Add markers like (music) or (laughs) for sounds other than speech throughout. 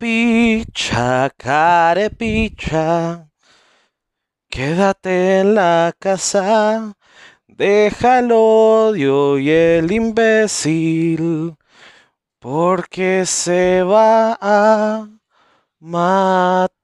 Carepicha, carepicha, quédate en la casa, deja el odio y el imbécil, porque se va a matar.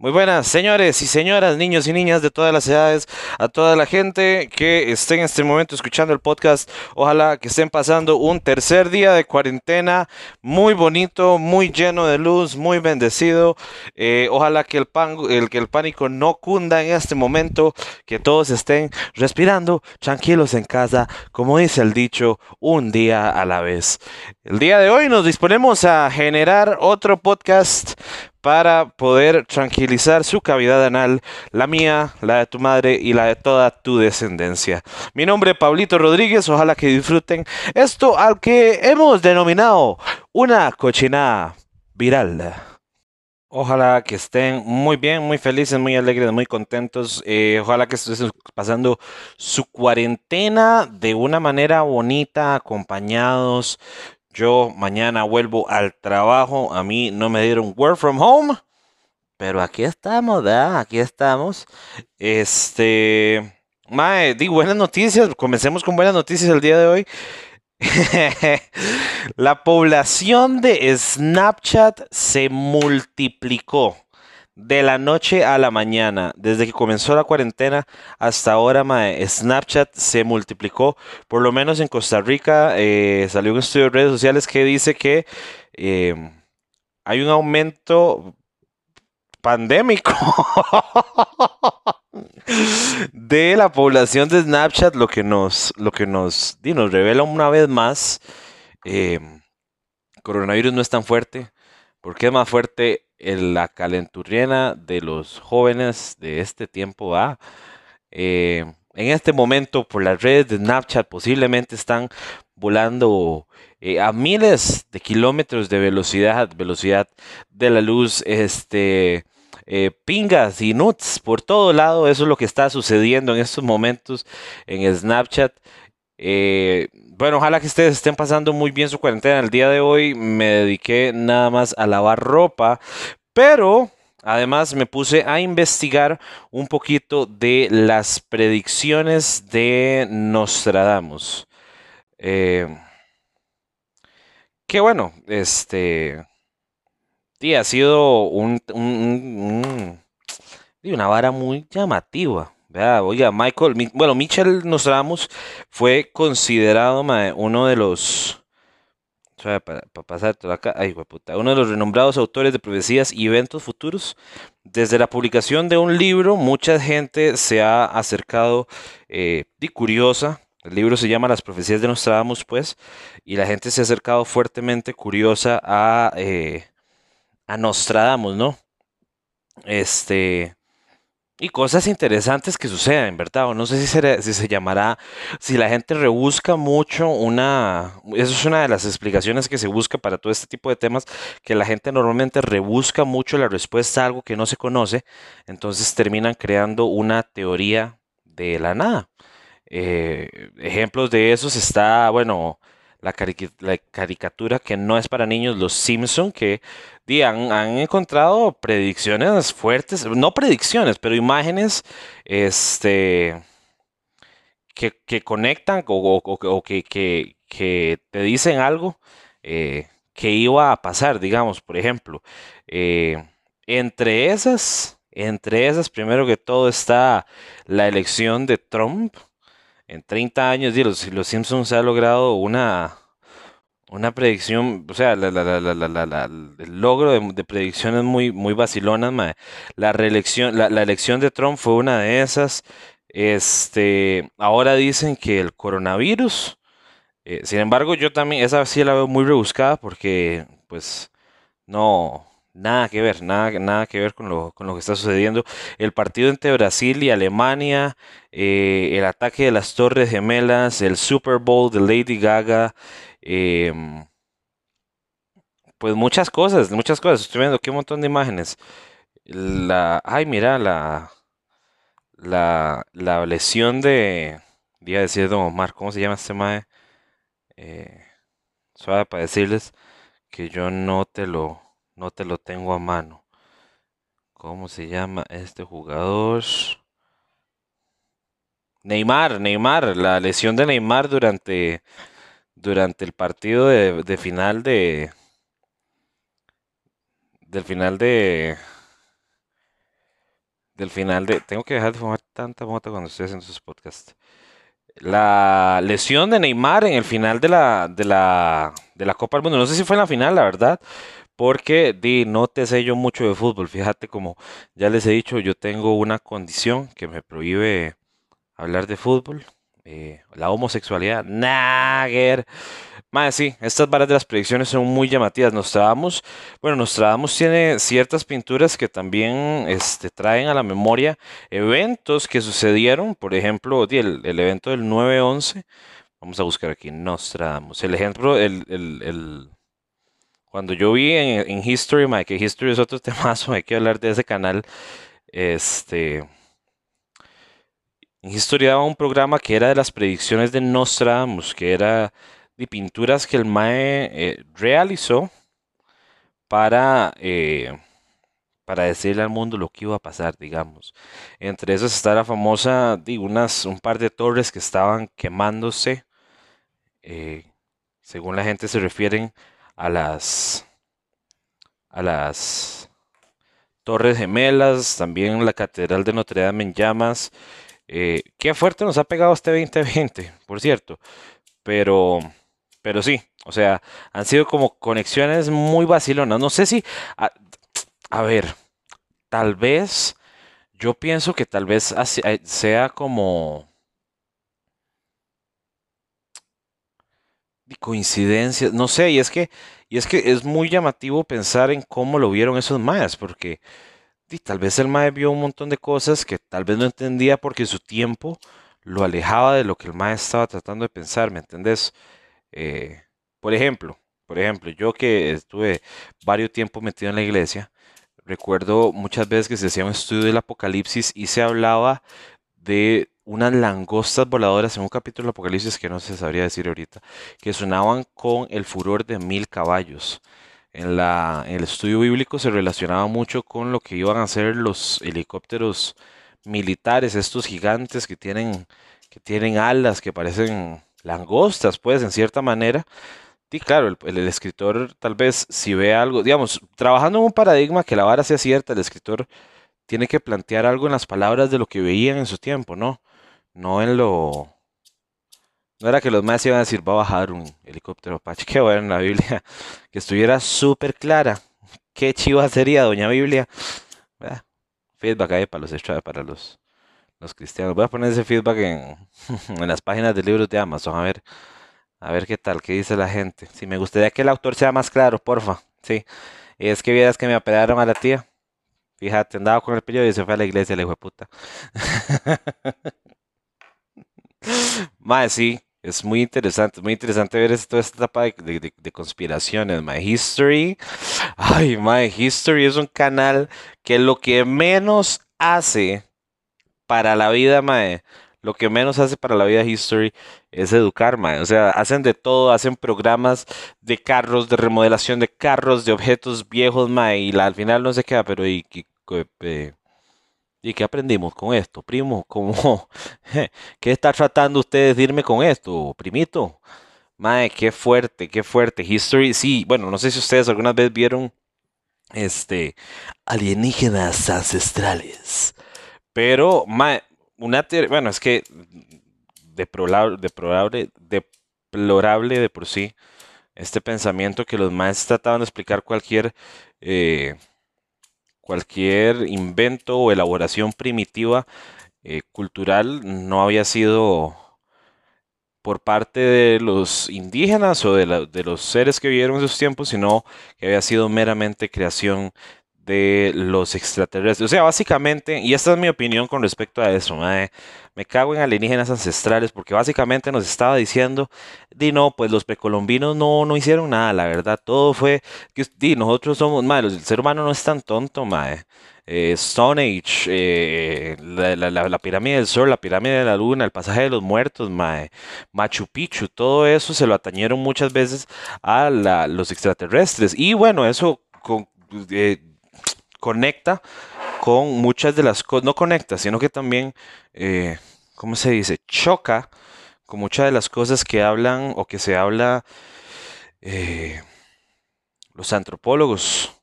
Muy buenas, señores y señoras, niños y niñas de todas las edades, a toda la gente que esté en este momento escuchando el podcast. Ojalá que estén pasando un tercer día de cuarentena muy bonito, muy lleno de luz, muy bendecido. Eh, ojalá que el, el, que el pánico no cunda en este momento, que todos estén respirando tranquilos en casa, como dice el dicho, un día a la vez. El día de hoy nos disponemos a generar otro podcast para poder tranquilizar su cavidad anal, la mía, la de tu madre y la de toda tu descendencia. Mi nombre es Pablito Rodríguez, ojalá que disfruten esto al que hemos denominado una cochinada viral. Ojalá que estén muy bien, muy felices, muy alegres, muy contentos. Eh, ojalá que estén pasando su cuarentena de una manera bonita, acompañados. Yo mañana vuelvo al trabajo. A mí no me dieron work from home. Pero aquí estamos, ¿verdad? Aquí estamos. Este. Mae, di buenas noticias. Comencemos con buenas noticias el día de hoy. (laughs) La población de Snapchat se multiplicó de la noche a la mañana, desde que comenzó la cuarentena hasta ahora, Snapchat se multiplicó. Por lo menos en Costa Rica eh, salió un estudio de redes sociales que dice que eh, hay un aumento pandémico (laughs) de la población de Snapchat, lo que nos, lo que nos, nos revela una vez más. Eh, coronavirus no es tan fuerte. porque es más fuerte la calenturriena de los jóvenes de este tiempo va. Eh, en este momento, por las redes de Snapchat, posiblemente están volando eh, a miles de kilómetros de velocidad, velocidad de la luz, este, eh, pingas y nuts por todo lado. Eso es lo que está sucediendo en estos momentos en Snapchat. Bueno, ojalá que ustedes estén pasando muy bien su cuarentena. El día de hoy me dediqué nada más a lavar ropa, pero además me puse a investigar un poquito de las predicciones de Nostradamus. Eh, que bueno, este... Sí, ha sido un, una vara muy llamativa. Oiga, Michael, bueno, Michel Nostradamus fue considerado uno de los para, pasar acá, ay, puta, uno de los renombrados autores de profecías y eventos futuros. Desde la publicación de un libro, mucha gente se ha acercado eh, y curiosa. El libro se llama Las profecías de Nostradamus, pues, y la gente se ha acercado fuertemente curiosa a, eh, a Nostradamus, ¿no? Este, y cosas interesantes que suceden, ¿verdad? O no sé si se, si se llamará, si la gente rebusca mucho una, eso es una de las explicaciones que se busca para todo este tipo de temas, que la gente normalmente rebusca mucho la respuesta a algo que no se conoce, entonces terminan creando una teoría de la nada. Eh, ejemplos de esos está, bueno, la, caricatura que no es para niños, Los Simpson, que han, encontrado predicciones fuertes, no predicciones, pero imágenes este, que, conectan o, que, que, te dicen algo eh, que iba a pasar, digamos, por ejemplo. Eh, entre esas, entre esas, primero que todo está la elección de Trump en 30 años, y los, los Simpsons ha logrado una, una predicción, o sea, el logro de, predicciones muy, muy vacilonas, La reelección, la, elección de Trump fue una de esas. Este, ahora dicen que el coronavirus, eh, sin embargo, yo también, esa sí la veo muy rebuscada porque, pues, no, Nada que ver, nada, nada que ver con lo, con lo que está sucediendo. El partido entre Brasil y Alemania, eh, el ataque de las Torres Gemelas, el Super Bowl de Lady Gaga, em, pues muchas cosas, muchas cosas. Estoy viendo aquí un montón de imágenes. La, ay, mira, la, la, la lesión de, iba a decir Don Omar, ¿cómo se llama este mae? Eh, suave para decirles que yo no te lo, no te lo tengo a mano. ¿Cómo se llama este jugador? Neymar, Neymar, la lesión de Neymar durante, durante el partido de, final de, del final de, del final de, tengo que dejar de fumar tanta mota cuando estoy haciendo sus podcasts. La lesión de Neymar en el final de la, de la, de la Copa del Mundo, no sé si fue en la final, la verdad, porque di, no te sé yo mucho de fútbol. Fíjate como ya les he dicho, yo tengo una condición que me prohíbe hablar de fútbol. Eh, la homosexualidad, Nagger. Más sí, estas varas de las predicciones son muy llamativas. Nostradamus, bueno, Nostradamus tiene ciertas pinturas que también este, traen a la memoria eventos que sucedieron. Por ejemplo, el, el evento del 9-11. Vamos a buscar aquí Nostradamus. El ejemplo, el, el cuando yo vi en, History, que History es otro (laughs) temazo, hay que hablar de ese canal. Este. En History daba un programa que era de las predicciones de Nostradamus, que era de pinturas que el Mae eh, realizó para, eh, para decirle al mundo lo que iba a pasar, digamos. Entre esas está la famosa, digo, unas, un par de torres que estaban quemándose. Eh, según la gente se refieren a las a las Torres Gemelas, también la Catedral de Notre Dame en llamas. Eh, qué fuerte nos ha pegado este 2020, por cierto. Pero, pero sí, o sea, han sido como conexiones muy vacilonas. No sé si, a, ver, tal vez, yo pienso que tal vez eh, sea como coincidencias, no sé, y es que, y es que es muy llamativo pensar en cómo lo vieron esos mayas, porque tal vez el mae vio un montón de cosas que tal vez no entendía porque su tiempo lo alejaba de lo que el mae estaba tratando de pensar, ¿me entendés? Eh, por ejemplo, por ejemplo, yo que estuve varios tiempos metido en la iglesia, recuerdo muchas veces que se hacía un estudio del Apocalipsis y se hablaba de unas langostas voladoras en un capítulo de Apocalipsis que no se sabría decir ahorita, que sonaban con el furor de mil caballos. En, la, en el estudio bíblico se relacionaba mucho con lo que iban a ser los helicópteros militares, estos gigantes que tienen, que tienen alas, que parecen langostas, pues, en cierta manera. Y claro, el, el, escritor tal vez si ve algo, digamos, trabajando en un paradigma que la vara sea cierta, el escritor tiene que plantear algo en las palabras de lo que veían en su tiempo, ¿no? No en lo... No era que los más iban a decir, va a bajar un helicóptero Apache, (laughs) que bueno en la Biblia, (laughs) que estuviera súper clara. Qué chiva sería, doña Biblia. feedback ahí para los para los, los cristianos. Voy a poner ese feedback en, (laughs) en las páginas de libros de Amazon, a ver, a ver qué tal, qué dice la gente. Si me gustaría que el autor sea más claro, porfa. Sí. Es que vieras que me apelaron a la tía. Fíjate, andaba con el pillo y se fue a la iglesia, le hijo de puta. Mae, sí, es muy interesante, muy interesante ver toda esta etapa de, de, conspiraciones, My History. Ay, My History es un canal que lo que menos hace para la vida, mae, lo que menos hace para la vida History es educar, mae. O sea, hacen de todo, hacen programas de carros, de remodelación de carros, de objetos viejos, mae, y al final no se queda, pero y, eh, ¿Y qué aprendimos con esto, primo? ¿Cómo, (laughs) ¿Qué está tratando usted de decirme con esto, primito? Mae, qué fuerte, qué fuerte. History, sí, bueno, no sé si ustedes alguna vez vieron este alienígenas ancestrales. Pero, mae, una teoría, bueno, es que deplorable, deplorable, deplorable de por sí este pensamiento que los maestros trataban de explicar cualquier eh, cualquier invento o elaboración primitiva eh, cultural no había sido por parte de los indígenas o de, los seres que vivieron en esos tiempos, sino que había sido meramente creación de los extraterrestres. O sea, básicamente, y esta es mi opinión con respecto a eso, me cago en alienígenas ancestrales porque básicamente nos estaba diciendo, di no, pues los precolombinos no, no hicieron nada, la verdad, todo fue, di, nosotros somos, malos el ser humano no es tan tonto, mae. Eh, Stone Age, eh, la, pirámide del Sol, la pirámide de la Luna, el pasaje de los muertos, mae, Machu Picchu, todo eso se lo atañeron muchas veces a los extraterrestres. Y bueno, eso eh, conecta con muchas de las cosas, no conecta, sino que también, ¿cómo se dice? Choca con muchas de las cosas que hablan o que se habla los antropólogos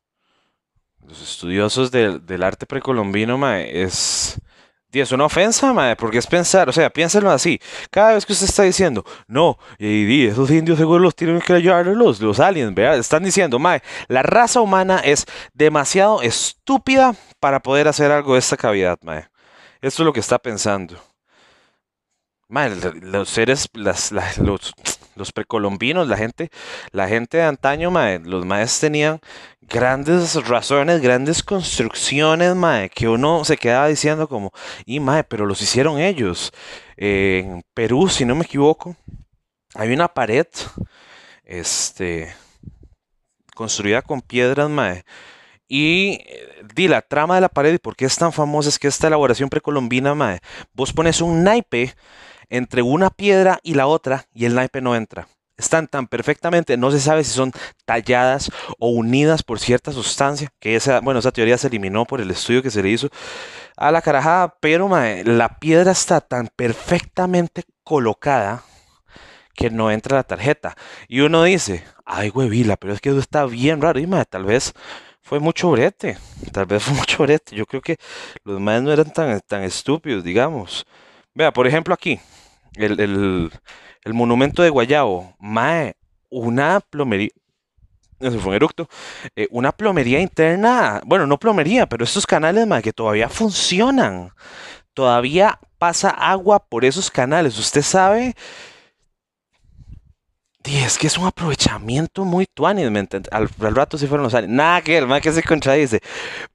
los estudiosos del, arte precolombino, es, es una ofensa, mae, porque es pensar, o sea, piénsenlo así. Cada vez que usted está diciendo, no, y, esos indios seguro los tienen que llevar los, los aliens, ¿verdad? Están diciendo, mae, la raza humana es demasiado estúpida para poder hacer algo de esta cavidad, mae. Esto es lo que está pensando. Mae, los seres, las, los, los precolombinos, la gente, la gente de antaño, los maes tenían grandes razones, grandes construcciones, mae, que uno se quedaba diciendo como, y mae, pero los hicieron ellos. en Perú, si no me equivoco, hay una pared, este, construida con piedras, mae. Y di la trama de la pared y por qué es tan famosa es que esta elaboración precolombina, mae, vos pones un naipe entre una piedra y la otra y el naipe no entra. Están tan perfectamente, no se sabe si son talladas o unidas por cierta sustancia, que esa, bueno, esa teoría se eliminó por el estudio que se le hizo a la carajada, pero la piedra está tan perfectamente colocada que no entra la tarjeta. Y uno dice, ay, huevila, pero es que eso está bien raro. Y tal vez fue mucho brete, tal vez fue (laughs) mucho brete. Yo creo que los demás no eran tan, tan estúpidos, digamos. Vea, por ejemplo aquí, el, monumento de Guayabo, mae, una plomería, eso fue un eructo, eh, una plomería interna, bueno, no plomería, pero estos canales, mae, que todavía funcionan, todavía pasa agua por esos canales, usted sabe... es que es un aprovechamiento muy tuanis, Al, al, rato si fueron los años. Nada que el que se contradice.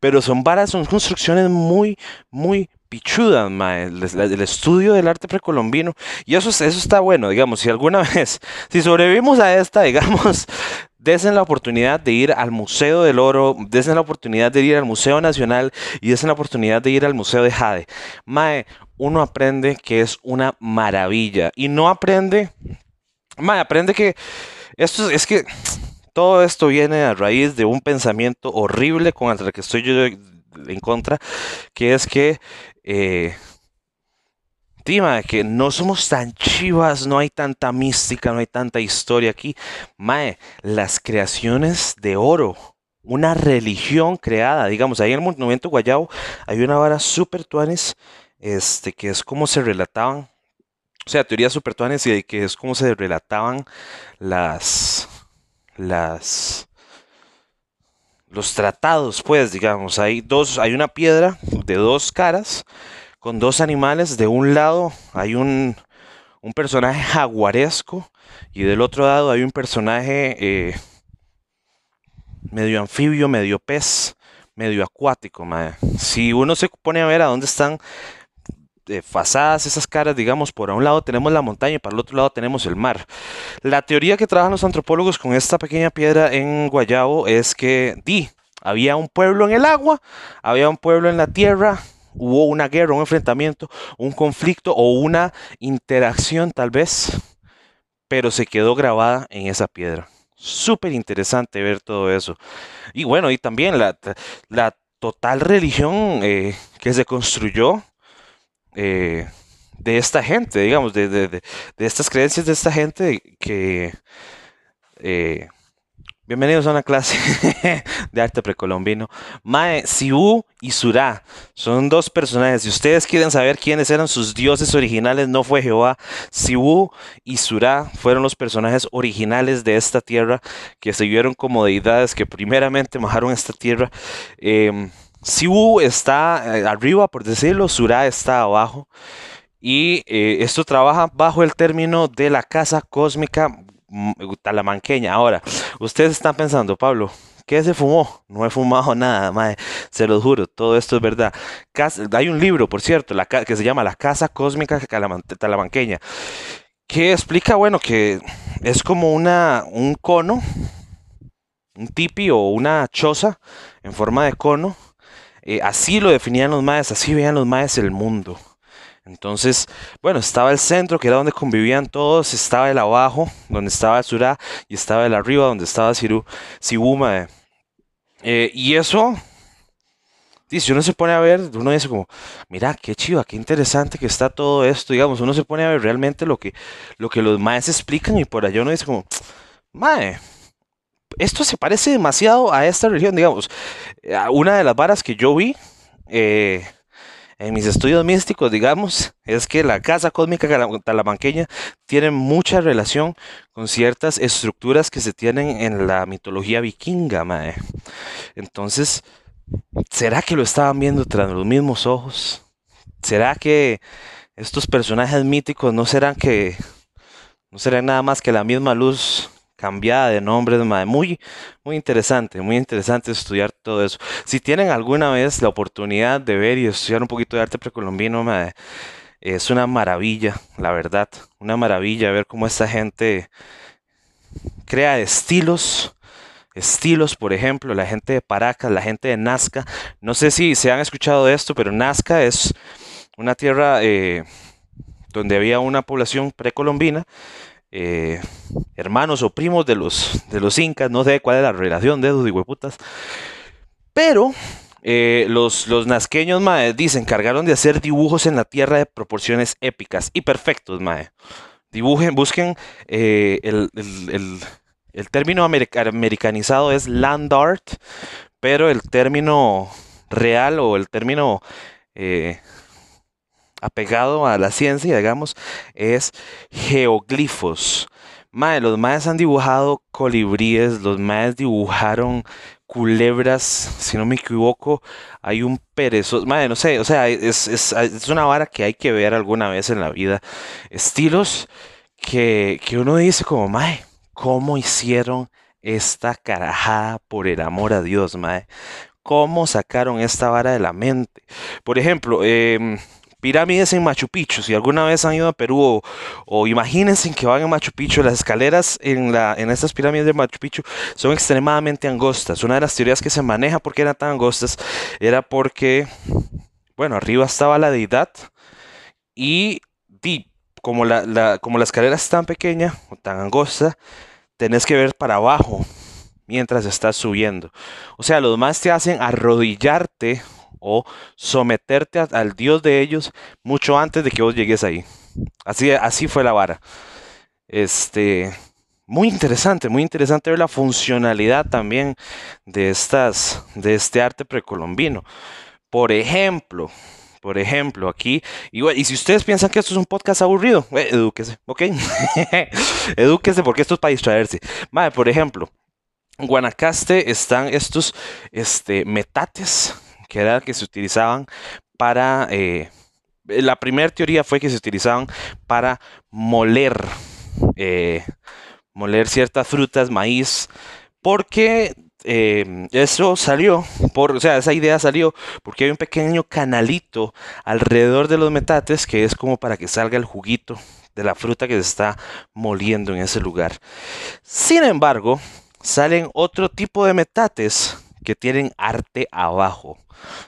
Pero son varas, son construcciones muy, muy, pichuda, el, estudio del arte precolombino. Y eso, eso está bueno, digamos, si alguna (laughs) vez, si sobrevivimos a esta, digamos, (laughs) desen la oportunidad de ir al Museo del Oro, desen la oportunidad de ir al Museo Nacional y desen la oportunidad de ir al Museo de Jade. Mae, uno aprende que es una maravilla y no aprende, mae, aprende que esto es que todo esto viene a raíz de un pensamiento horrible con el que estoy yo en contra, que es que eh, que no somos tan chivas, no hay tanta mística, no hay tanta historia aquí. Mae, las creaciones de oro, una religión creada, digamos, ahí en el Monumento Guayabo hay una vara super tuanes, este, que es como se relataban, o sea, teorías super tuanes y que es como se relataban las, las, los tratados, pues, digamos, hay dos, hay una piedra de dos caras con dos animales. De un lado hay un, un personaje jaguaresco y del otro lado hay un personaje eh, medio anfibio, medio pez, medio acuático. Si uno se pone a ver a dónde están eh, esas caras, digamos, por un lado tenemos la montaña y para el otro lado tenemos el mar. La teoría que trabajan los antropólogos con esta pequeña piedra en Guayabo es que di, había un pueblo en el agua, había un pueblo en la tierra, hubo una guerra, un enfrentamiento, un conflicto o una interacción tal vez, pero se quedó grabada en esa piedra. Súper interesante ver todo eso. Y bueno, y también la, la total religión eh, que se construyó eh, de esta gente, digamos, de, de, estas creencias de esta gente que... Eh, bienvenidos a una clase (laughs) de arte precolombino. Mae, Siú y Surá son dos personajes. Si ustedes quieren saber quiénes eran sus dioses originales, no fue Jehová. Siú y Surá fueron los personajes originales de esta tierra que se vieron como deidades que primeramente bajaron esta tierra. Eh, Sibu está eh, arriba, por decirlo, Surá está abajo. Y eh, esto trabaja bajo el término de la casa cósmica mm, talamanqueña. Ahora, ustedes están pensando, Pablo, ¿Qué se fumó? No he fumado (laughs) nada, mae. Se lo juro, todo esto es verdad. hay un libro, por cierto, que se llama La Casa Cósmica Talamanqueña, que explica, bueno, que es como una, un cono, un tipi o una choza en forma de cono. Eh, así lo definían los maes, así veían los maes el mundo. Entonces, bueno, estaba el centro, que era donde convivían todos, estaba el abajo, donde estaba el y estaba el arriba, donde estaba Siru, Sibuma. Eh, y eso, si uno se pone a ver, uno dice como, mira, qué chiva, qué interesante que está todo esto, digamos, uno se pone a ver realmente lo que, lo que los maes explican y por allá uno dice como, mae, esto se parece demasiado a esta religión, digamos. Una de las varas que yo vi, eh, en mis estudios místicos, digamos, es que la casa cósmica talamanqueña tiene mucha relación con ciertas estructuras que se tienen en la mitología vikinga, mae. Entonces, ¿será que lo estaban viendo tras los mismos ojos? ¿Será que estos personajes míticos no serán que no serán nada más que la misma luz cambiada de nombres, Muy, muy interesante, muy interesante estudiar todo eso. Si tienen alguna vez la oportunidad de ver y estudiar un poquito de arte precolombino, es una maravilla, la verdad. Una maravilla ver cómo esta gente crea estilos. Estilos, por ejemplo, la gente de Paracas, la gente de Nazca. No sé si se han escuchado de esto, pero Nazca es una tierra eh, donde había una población precolombina eh, hermanos o primos de los, de los incas, no sé cuál es la relación de esos hueputas. Pero eh, los, los nazqueños, mae, dicen, cargaron de hacer dibujos en la tierra de proporciones épicas y perfectos, mae. Dibujen, busquen eh, el, término americanizado es land art, pero el término real o el término apegado a la ciencia, digamos, es geoglifos. Mae, los maes han dibujado colibríes, los maes dibujaron culebras, si no me equivoco, hay un perezoso, madre, no sé, o sea, es, es, una vara que hay que ver alguna vez en la vida. Estilos que, que uno dice como, mae, ¿cómo hicieron esta carajada por el amor a Dios, mae? ¿Cómo sacaron esta vara de la mente? Por ejemplo, eh, pirámides en Machu Picchu. Si alguna vez han ido a Perú o, imagínense que van a Machu Picchu, las escaleras en, en estas pirámides de Machu Picchu son extremadamente angostas. Una de las teorías que se maneja porque eran tan angostas era porque, bueno, arriba estaba la deidad y, como, la, como la escalera es tan pequeña o tan angosta, tenés que ver para abajo mientras estás subiendo. O sea, los más te hacen arrodillarte o someterte al Dios de ellos mucho antes de que vos llegues ahí. Así, así fue la vara. Este, muy interesante, muy interesante ver la funcionalidad también de estas, de este arte precolombino. Por ejemplo, por ejemplo, aquí, y, si ustedes piensan que esto es un podcast aburrido, eh, edúquese, ¿ok? (laughs) edúquese porque esto es para distraerse. Madre, por ejemplo, en Guanacaste están estos este, metates que era que se utilizaban para... Eh, la primera teoría fue que se utilizaban para moler, eh, moler ciertas frutas, maíz, porque eh, eso salió, por, o sea, esa idea salió porque hay un pequeño canalito alrededor de los metates que es como para que salga el juguito de la fruta que se está moliendo en ese lugar. Sin embargo, salen otro tipo de metates que tienen arte abajo.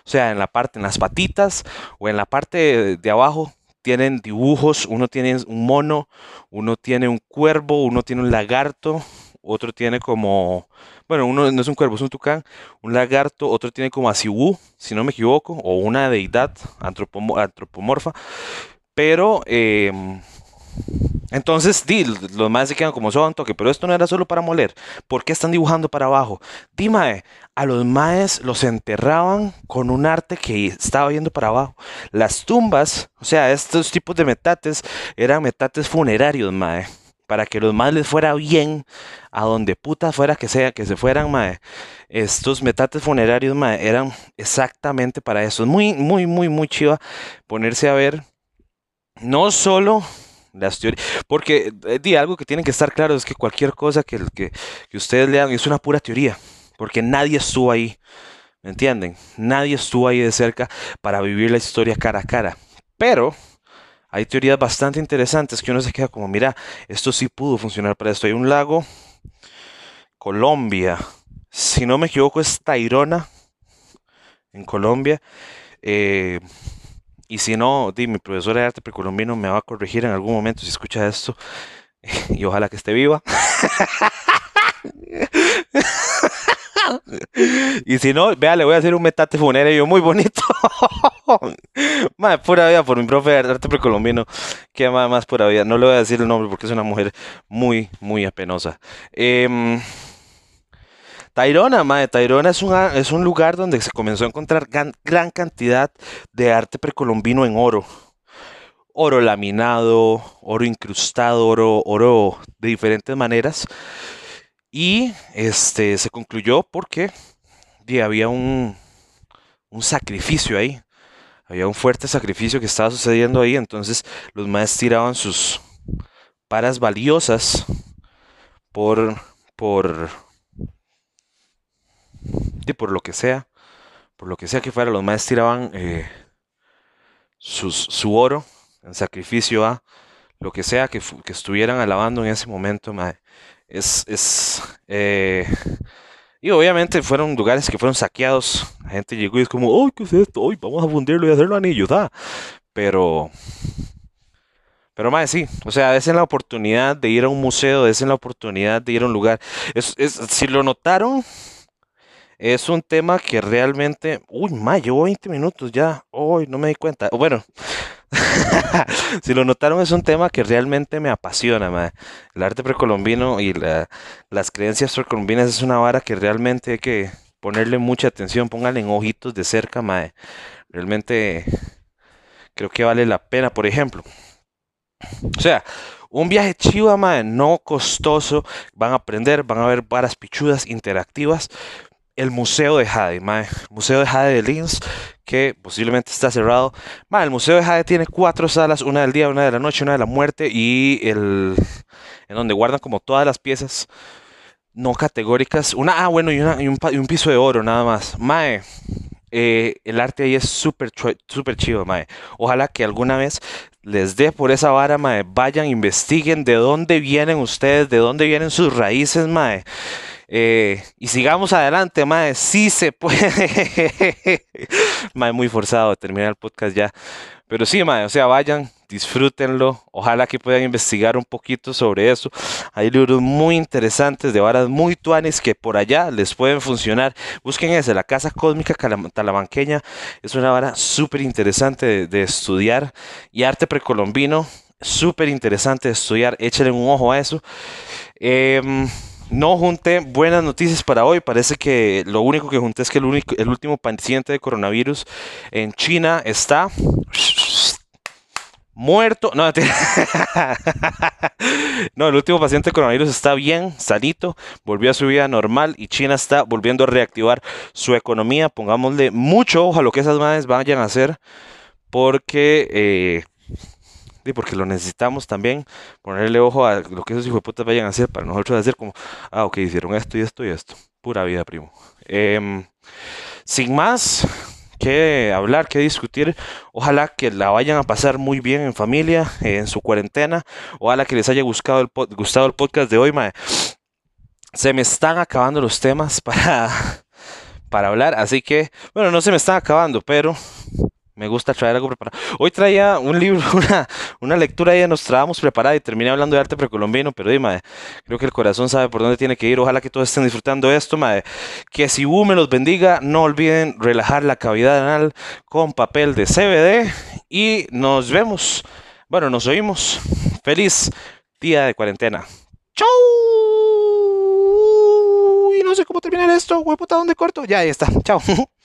O sea, en la parte, en las patitas o en la parte de, abajo tienen dibujos. Uno tiene un mono, uno tiene un cuervo, uno tiene un lagarto, otro tiene como, bueno, uno no es un cuervo, es un tucán, un lagarto, otro tiene como a si no me equivoco, o una deidad antropomorfa. Pero em, entonces, di, los más se quedan como son toque, pero esto no era solo para moler. ¿Por qué están dibujando para abajo? Dime, a los maes los enterraban con un arte que estaba yendo para abajo. Las tumbas, o sea, estos tipos de metates eran metates funerarios, mae. Para que los maes les fuera bien, a donde puta fuera que sea, que se fueran, mae. Estos metates funerarios, mae, eran exactamente para eso. Es muy, muy, muy, muy chiva ponerse a ver no solo las teorías. Porque eh, di, algo que tienen que estar claro es que cualquier cosa que, que, que ustedes lean es una pura teoría. Porque nadie estuvo ahí. ¿Me entienden? Nadie estuvo ahí de cerca para vivir la historia cara a cara. Pero hay teorías bastante interesantes que uno se queda como, mira, esto sí pudo funcionar para esto. Hay un lago, Colombia, si no me equivoco es Tairona, en Colombia. Eh, y si no, di, mi profesora de arte precolombino me va a corregir en algún momento si escucha esto. (laughs) Y ojalá que esté viva. (laughs) y si no, vea, le voy a hacer un metate funerario muy bonito. (laughs) Madre, pura vida por mi profe de arte precolombino. Que más, más pura vida. No le voy a decir el nombre porque es una mujer muy, muy apenosa. Eh, Tairona, madre, Tairona es un, es un lugar donde se comenzó a encontrar gran, gran cantidad de arte precolombino en oro. Oro laminado, oro incrustado, oro, oro de diferentes maneras. Y este se concluyó porque había un, un sacrificio ahí. Había un fuerte sacrificio que estaba sucediendo ahí. Entonces los maestros tiraban sus paras valiosas por, por, y por lo que sea, por lo que sea que fuera, los maestros tiraban eh, su oro en sacrificio a lo que sea que, estuvieran alabando en ese momento. Es, es eh, y obviamente fueron lugares que fueron saqueados. La gente llegó y es como, ¡ay, qué es esto! ¡Ay, vamos a fundirlo y hacerlo anillo! ¿da? Pero, pero más sí, o sea, en la oportunidad de ir a un museo, en la oportunidad de ir a un lugar. Es, es, si lo notaron, es un tema que realmente. Uy, ma, llevo 20 minutos ya. Uy, no me di cuenta. Bueno, (laughs) si lo notaron, es un tema que realmente me apasiona, ma. El arte precolombino y las creencias precolombinas es una vara que realmente hay que ponerle mucha atención. Pónganle en ojitos de cerca, ma. Realmente creo que vale la pena, por ejemplo. O sea, un viaje chiva, mae, no costoso. Van a aprender, van a ver varas pichudas interactivas el Museo de Jade, mae. Museo de Jade de Linz, que posiblemente está cerrado. Mae, el Museo de Jade tiene cuatro salas, una del día, una de la noche, una de la muerte y el en donde guardan como todas las piezas no categóricas. Una, ah, bueno, y, un, piso de oro nada más. Mae, eh, el arte ahí es súper super chido, mae. Ojalá que alguna vez les dé por esa vara, mae. Vayan, investiguen de dónde vienen ustedes, de dónde vienen sus raíces, mae. Eh, y sigamos adelante, mae. Sí se puede. (laughs) mae, muy forzado terminar el podcast ya. Pero sí, mae, o sea, vayan, disfrútenlo. Ojalá que puedan investigar un poquito sobre eso. Hay libros muy interesantes de varas muy tuanes que por allá les pueden funcionar. Busquen ese, La Casa Cósmica Talamanqueña. Es una vara súper interesante de, estudiar. Y arte precolombino, súper interesante de estudiar. Échenle un ojo a eso. Eh, no junté buenas noticias para hoy. Parece que lo único que junté es que el, último paciente de coronavirus en China está muerto. No, (laughs) no, el último paciente de coronavirus está bien, sanito, volvió a su vida normal y China está volviendo a reactivar su economía. Pongámosle mucho ojo a lo que esas madres vayan a hacer porque eh, porque lo necesitamos también, ponerle ojo a lo que esos hijos de puta vayan a hacer para nosotros hacer como, ah, ok, hicieron esto y esto y esto. Pura vida, primo. Em, sin más que hablar, que discutir, ojalá que la vayan a pasar muy bien en familia, en su cuarentena. Ojalá que les haya gustado el, gustado el podcast de hoy. Se me están acabando los temas para, (laughs) para hablar, así que, bueno, no se me están acabando, pero me gusta traer algo preparado. Hoy traía un libro, (laughs) una, una lectura ya nos traíamos preparada y terminé hablando de arte precolombino, pero dime, creo que el corazón sabe por dónde tiene que ir. Ojalá que todos estén disfrutando esto, madre. Que si U me los bendiga, no olviden relajar la cavidad anal con papel de CBD y nos vemos. Bueno, nos oímos. Feliz día de cuarentena. ¡Chau! Y no sé cómo terminar esto, hueputa, ¿dónde corto? Ya, ahí está. Chao. (laughs)